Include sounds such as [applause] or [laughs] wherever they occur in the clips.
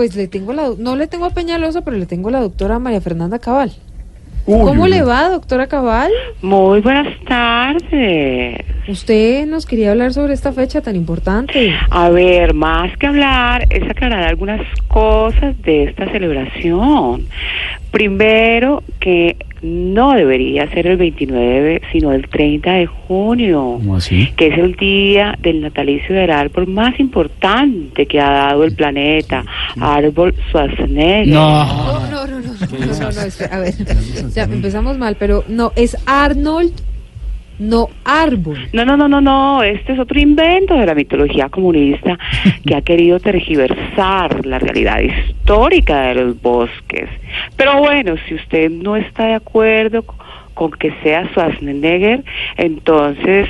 Pues le tengo la, no le tengo a Peñalosa, pero le tengo a la doctora María Fernanda Cabal. ¿Cómo le va, doctora Cabal? Muy buenas tardes. Usted nos quería hablar sobre esta fecha tan importante. A ver, más que hablar, es aclarar algunas cosas de esta celebración. Primero, que no debería ser el 29, sino el 30 de junio, que es el día del natalicio del árbol más importante que ha dado el planeta, árbol Schwarzenegger. No, no, no, no, no, no, no, espera, a ver, ya empezamos mal, pero no, es Arnold, no árbol. No, no, no, no, no, este es otro invento de la mitología comunista [laughs] que ha querido tergiversar la realidad histórica de los bosques. Pero bueno, si usted no está de acuerdo con que sea Schwarzenegger, entonces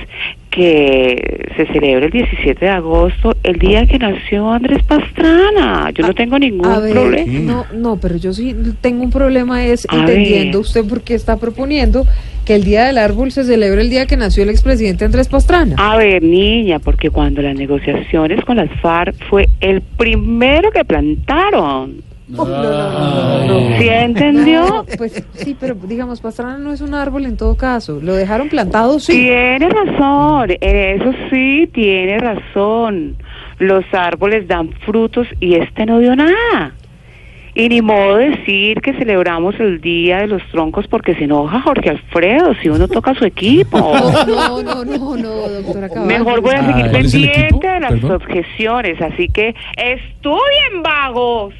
que se celebre el 17 de agosto, el día que nació Andrés Pastrana. Yo no tengo ningún A ver, problema. no, no, pero yo sí tengo un problema es A entendiendo ver. usted por qué está proponiendo que el Día del Árbol se celebre el día que nació el expresidente Andrés Pastrana. A ver, niña, porque cuando las negociaciones con las FARC fue el primero que plantaron. No, no, no, no, no. ¿Sí entendió? No, pues sí, pero digamos, Pastrana no es un árbol en todo caso. Lo dejaron plantado, sí. Tiene razón, en eso sí tiene razón. Los árboles dan frutos y este no dio nada. Y ni modo decir que celebramos el Día de los Troncos porque se enoja Jorge Alfredo si uno toca a su equipo. [laughs] No, no, no, no, [laughs] doctora Cabal. Mejor voy a seguir ¿Cuál es el equipo? pendiente de las Perdón. objeciones, así que estudien vagos.